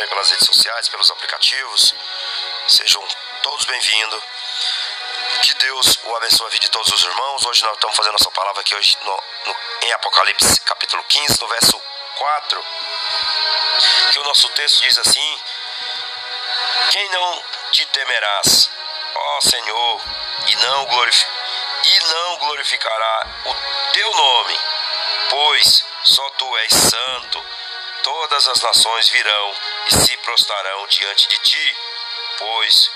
acompanha pelas redes sociais, pelos aplicativos. Sejam todos bem-vindos. Que Deus o abençoe a vida de todos os irmãos. Hoje nós estamos fazendo nossa palavra aqui hoje no, no, em Apocalipse capítulo 15, no verso 4. Que o nosso texto diz assim: Quem não te temerás, ó Senhor, e não, e não glorificará o teu nome, pois só tu és santo. Todas as nações virão e se prostrarão diante de ti, pois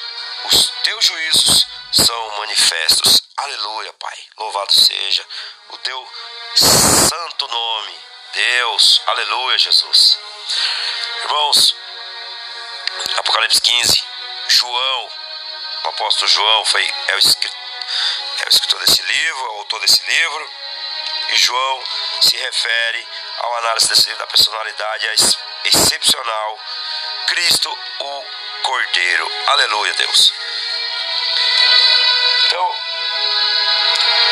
os teus juízos são manifestos. Aleluia, Pai. Louvado seja o teu santo nome, Deus. Aleluia, Jesus. Irmãos, Apocalipse 15, João, o apóstolo João foi, é, o escritor, é o escritor desse livro, é autor desse livro, e João se refere ao análise da personalidade excepcional, Cristo o Cordeiro. Aleluia, Deus. Então,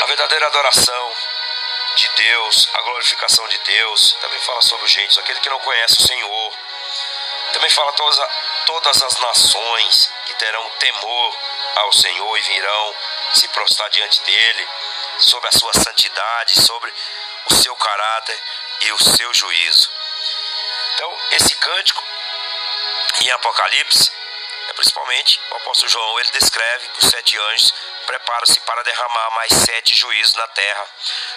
a verdadeira adoração de Deus, a glorificação de Deus, também fala sobre os gentios, aquele que não conhece o Senhor. Também fala todas, todas as nações que terão temor ao Senhor e virão se prostrar diante dele, sobre a sua santidade, sobre o seu caráter e o seu juízo. Então, esse cântico em Apocalipse, é principalmente o apóstolo João, ele descreve que os sete anjos preparam-se para derramar mais sete juízos na terra.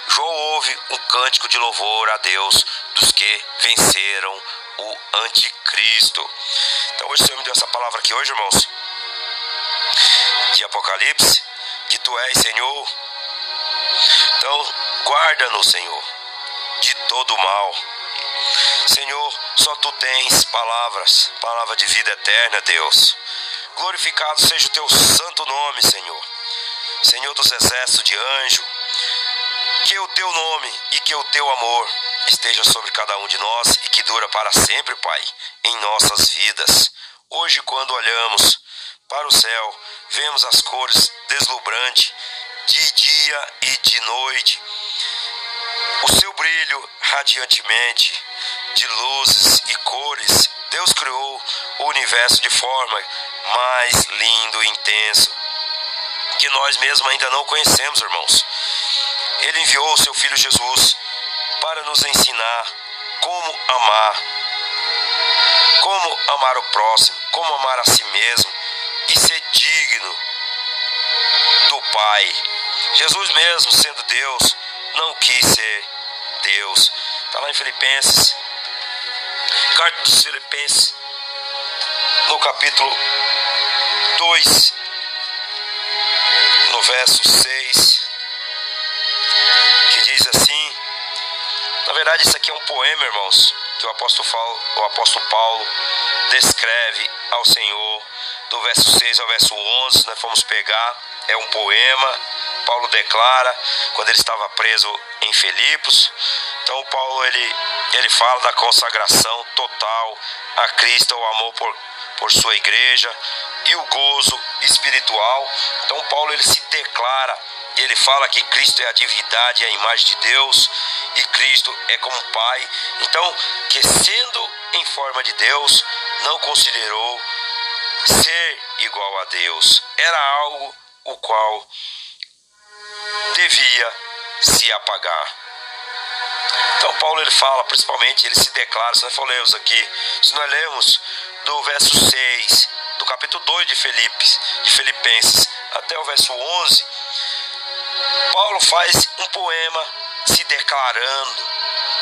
João ouve um cântico de louvor a Deus dos que venceram o anticristo. Então hoje o Senhor me deu essa palavra aqui hoje, irmãos, de Apocalipse, que tu és, Senhor. Então, guarda-nos, Senhor, de todo mal. Senhor, só tu tens palavras, palavra de vida eterna, Deus. Glorificado seja o teu santo nome, Senhor. Senhor dos exércitos de anjo, que o teu nome e que o teu amor esteja sobre cada um de nós e que dura para sempre, Pai, em nossas vidas. Hoje, quando olhamos para o céu, vemos as cores deslumbrantes de dia e de noite. O seu brilho radiantemente de luzes e cores, Deus criou o universo de forma mais lindo e intenso que nós mesmos ainda não conhecemos, irmãos. Ele enviou o seu filho Jesus para nos ensinar como amar, como amar o próximo, como amar a si mesmo e ser digno do Pai. Jesus mesmo, sendo Deus, não quis ser Deus. Está lá em Filipenses, carta dos Filipenses, no capítulo 2, no verso 6, que diz assim: Na verdade, isso aqui é um poema, irmãos, que o apóstolo Paulo, o apóstolo Paulo descreve ao Senhor, do verso 6 ao verso 11, nós fomos pegar, é um poema. Paulo declara quando ele estava preso em Filipos. Então Paulo ele ele fala da consagração total a Cristo, o amor por, por sua igreja e o gozo espiritual. Então Paulo ele se declara e ele fala que Cristo é a divindade, é a imagem de Deus e Cristo é como Pai. Então, que sendo em forma de Deus, não considerou ser igual a Deus. Era algo o qual devia se apagar. Então Paulo ele fala, principalmente, ele se declara, se nós for lermos aqui, se nós lemos do verso 6, do capítulo 2 de, Filipe, de Filipenses, até o verso 11, Paulo faz um poema se declarando,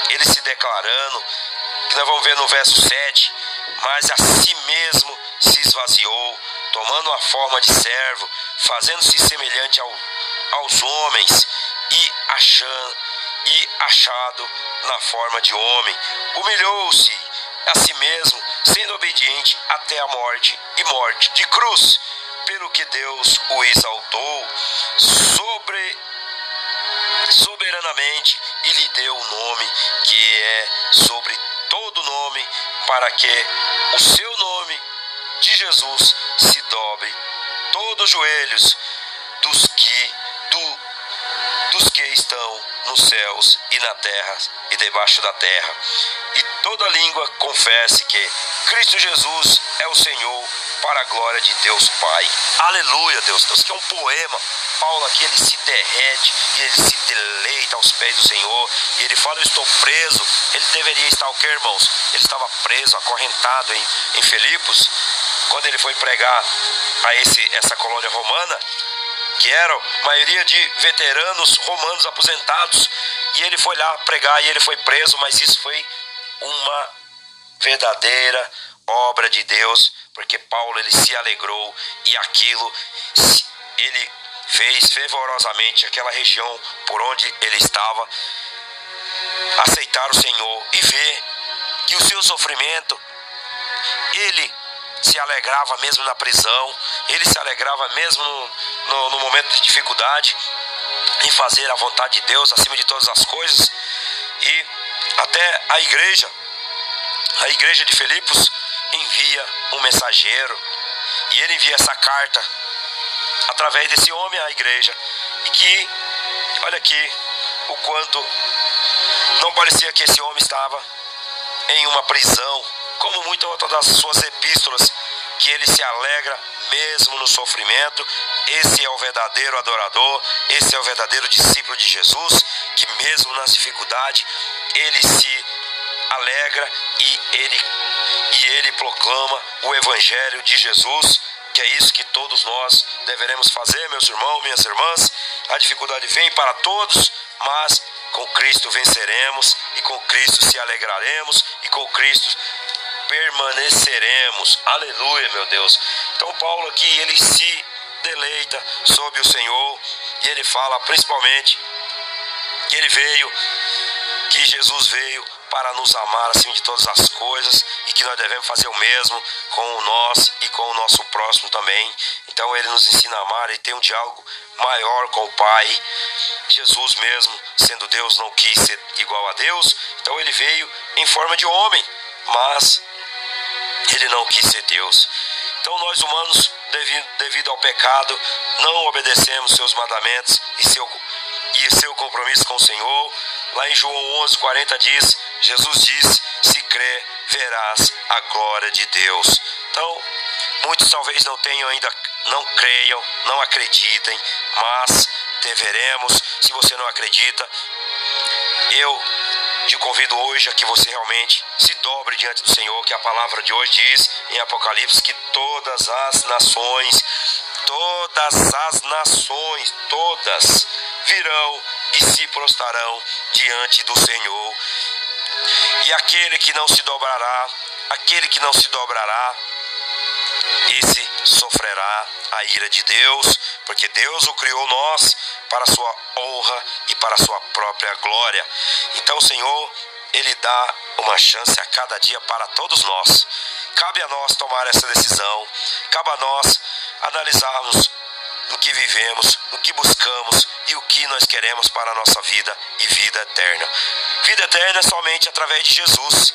ele se declarando, que nós vamos ver no verso 7, mas a si mesmo se esvaziou, tomando a forma de servo, fazendo-se semelhante ao, aos homens achando e achado na forma de homem, humilhou-se a si mesmo, sendo obediente até a morte e morte de cruz, pelo que Deus o exaltou sobre soberanamente e lhe deu o nome que é sobre todo nome, para que o seu nome de Jesus se dobre. Todos os joelhos dos que estão nos céus e na terra e debaixo da terra. E toda língua confesse que Cristo Jesus é o Senhor para a glória de Deus Pai. Aleluia, Deus. Deus que é um poema. Paulo aqui ele se derrete e ele se deleita aos pés do Senhor. E ele fala: Eu estou preso. Ele deveria estar o que, irmãos? Ele estava preso, acorrentado em, em Filipos. Quando ele foi pregar a esse, essa colônia romana, que eram maioria de veteranos romanos aposentados, e ele foi lá pregar e ele foi preso, mas isso foi uma verdadeira obra de Deus, porque Paulo ele se alegrou e aquilo ele fez fervorosamente aquela região por onde ele estava aceitar o Senhor e ver que o seu sofrimento ele se alegrava mesmo na prisão, ele se alegrava mesmo no, no, momento de dificuldade, em fazer a vontade de Deus acima de todas as coisas. E até a igreja, a igreja de Filipos, envia um mensageiro e ele envia essa carta através desse homem à igreja. E que, olha aqui, o quanto não parecia que esse homem estava em uma prisão, como muitas das suas epístolas, que ele se alegra mesmo no sofrimento. Esse é o verdadeiro adorador, esse é o verdadeiro discípulo de Jesus, que mesmo nas dificuldades, ele se alegra e ele e ele proclama o evangelho de Jesus, que é isso que todos nós deveremos fazer, meus irmãos, minhas irmãs. A dificuldade vem para todos, mas com Cristo venceremos e com Cristo se alegraremos e com Cristo permaneceremos. Aleluia, meu Deus. Então Paulo aqui ele se deleita sobre o Senhor e ele fala principalmente que ele veio, que Jesus veio para nos amar acima de todas as coisas e que nós devemos fazer o mesmo com nós e com o nosso próximo também. Então ele nos ensina a amar e tem um diálogo maior com o Pai. Jesus mesmo, sendo Deus, não quis ser igual a Deus, então ele veio em forma de homem, mas ele não quis ser Deus. Então nós humanos, devido, devido ao pecado, não obedecemos seus mandamentos e seu, e seu compromisso com o Senhor. Lá em João 11, 40 diz, Jesus diz, se crê, verás a glória de Deus. Então, muitos talvez não tenham ainda, não creiam, não acreditem, mas deveremos, se você não acredita, eu te convido hoje a que você realmente se dobre diante do Senhor, que a palavra de hoje diz em Apocalipse que todas as nações, todas as nações, todas virão e se prostrarão diante do Senhor. E aquele que não se dobrará, aquele que não se dobrará, esse sofrerá a ira de Deus, porque Deus o criou nós para a sua honra para a sua própria glória. Então, o Senhor, ele dá uma chance a cada dia para todos nós. Cabe a nós tomar essa decisão, cabe a nós analisarmos o que vivemos, o que buscamos e o que nós queremos para a nossa vida e vida eterna. Vida eterna é somente através de Jesus.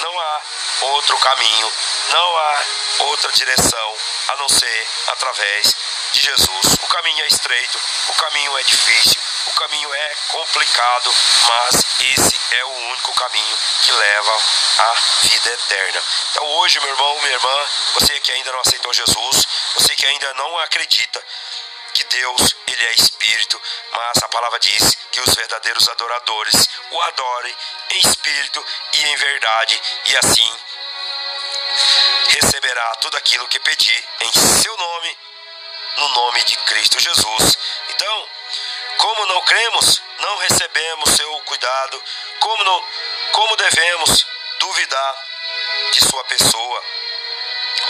Não há outro caminho, não há outra direção a não ser através de Jesus. O caminho é estreito, o caminho é difícil, caminho é complicado, mas esse é o único caminho que leva à vida eterna. Então hoje, meu irmão, minha irmã, você que ainda não aceitou Jesus, você que ainda não acredita que Deus, ele é espírito, mas a palavra diz que os verdadeiros adoradores o adorem em espírito e em verdade, e assim receberá tudo aquilo que pedir em seu nome, no nome de Cristo Jesus. Então, como não cremos, não recebemos seu cuidado, como, não, como devemos duvidar de sua pessoa,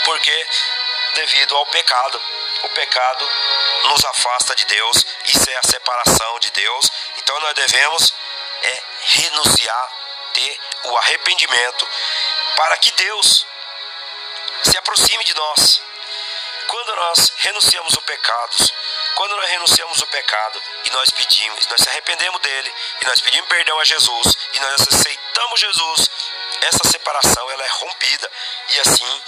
porque devido ao pecado, o pecado nos afasta de Deus, isso é a separação de Deus, então nós devemos é renunciar, ter o arrependimento para que Deus se aproxime de nós. Quando nós renunciamos o pecado, quando nós renunciamos o pecado e nós pedimos, nós se arrependemos dele e nós pedimos perdão a Jesus e nós aceitamos Jesus, essa separação ela é rompida e assim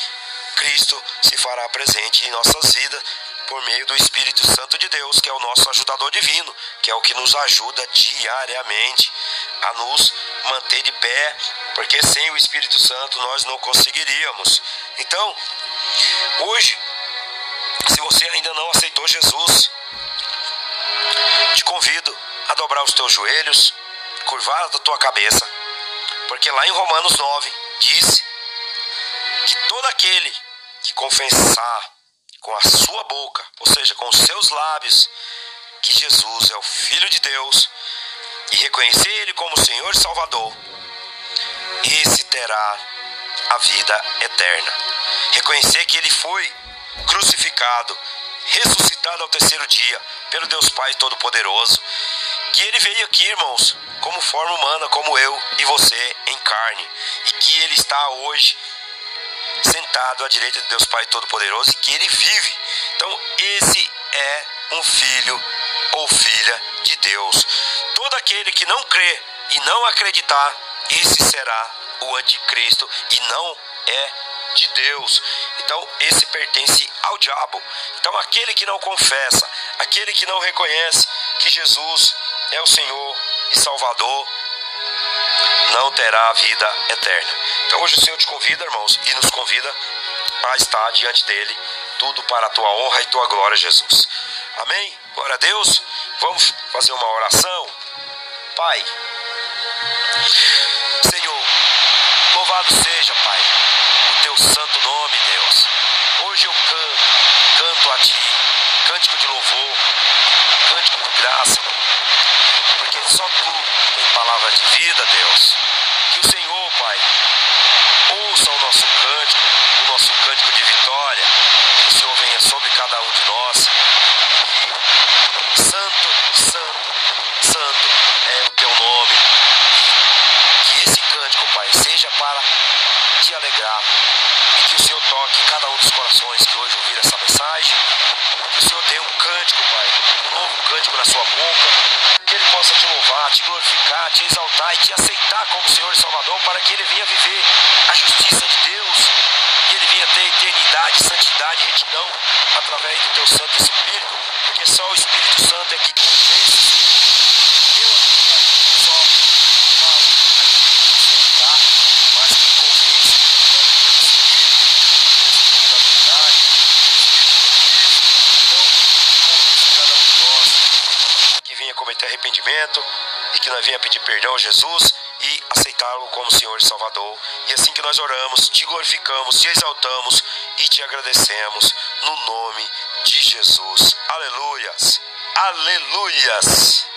Cristo se fará presente em nossas vidas, por meio do Espírito Santo de Deus, que é o nosso ajudador divino, que é o que nos ajuda diariamente a nos manter de pé, porque sem o Espírito Santo nós não conseguiríamos. Então, hoje, se você ainda não aceitou Jesus, convido a dobrar os teus joelhos, curvar a tua cabeça, porque lá em Romanos 9 diz que todo aquele que confessar com a sua boca, ou seja, com os seus lábios, que Jesus é o Filho de Deus e reconhecer Ele como Senhor e Salvador, esse terá a vida eterna. Reconhecer que Ele foi crucificado, ressuscitado ao terceiro dia pelo Deus Pai Todo-Poderoso, que Ele veio aqui, irmãos, como forma humana, como eu e você em carne, e que Ele está hoje sentado à direita de Deus Pai Todo-Poderoso e que ele vive. Então, esse é um filho ou filha de Deus. Todo aquele que não crê e não acreditar, esse será o anticristo e não é de Deus. Então, esse pertence ao diabo. Então, aquele que não confessa, aquele que não reconhece que Jesus é o Senhor e Salvador, não terá a vida eterna. Então hoje o Senhor te convida, irmãos, e nos convida para estar diante dele, tudo para a tua honra e tua glória, Jesus. Amém? Glória a Deus. Vamos fazer uma oração. Pai, Senhor, louvado seja, Pai, o teu santo nome, Deus. Hoje eu canto, canto a ti, cântico de louvor, cântico de graça, porque só tu tem palavra de vida, Deus. Que o Senhor, Pai, ouça o nosso cântico, o nosso cântico de vitória. Que o Senhor venha sobre cada um de nós. Que santo, santo, santo é o teu nome. E que esse cântico, Pai, seja para te alegrar. E que o Senhor toque cada um dos corações que hoje ouviram essa mensagem. Que o Senhor dê um cântico, Pai, um novo cântico na sua boca que Ele possa te louvar, te glorificar, te exaltar e te aceitar como Senhor e Salvador, para que Ele venha viver a justiça de Deus e Ele venha ter eternidade, santidade, retidão através do Teu Santo Espírito, porque só o Espírito Santo é que convence. Eu só falo aquilo que dá, mas quem convence é o Espírito, o Espírito da verdade, o Espírito Então, convence cada um de nós que venha cometer arrependimento e que nós venha pedir perdão a Jesus e aceitá-lo como Senhor e Salvador. E assim que nós oramos, te glorificamos, te exaltamos e te agradecemos no nome de Jesus. Aleluias! Aleluias!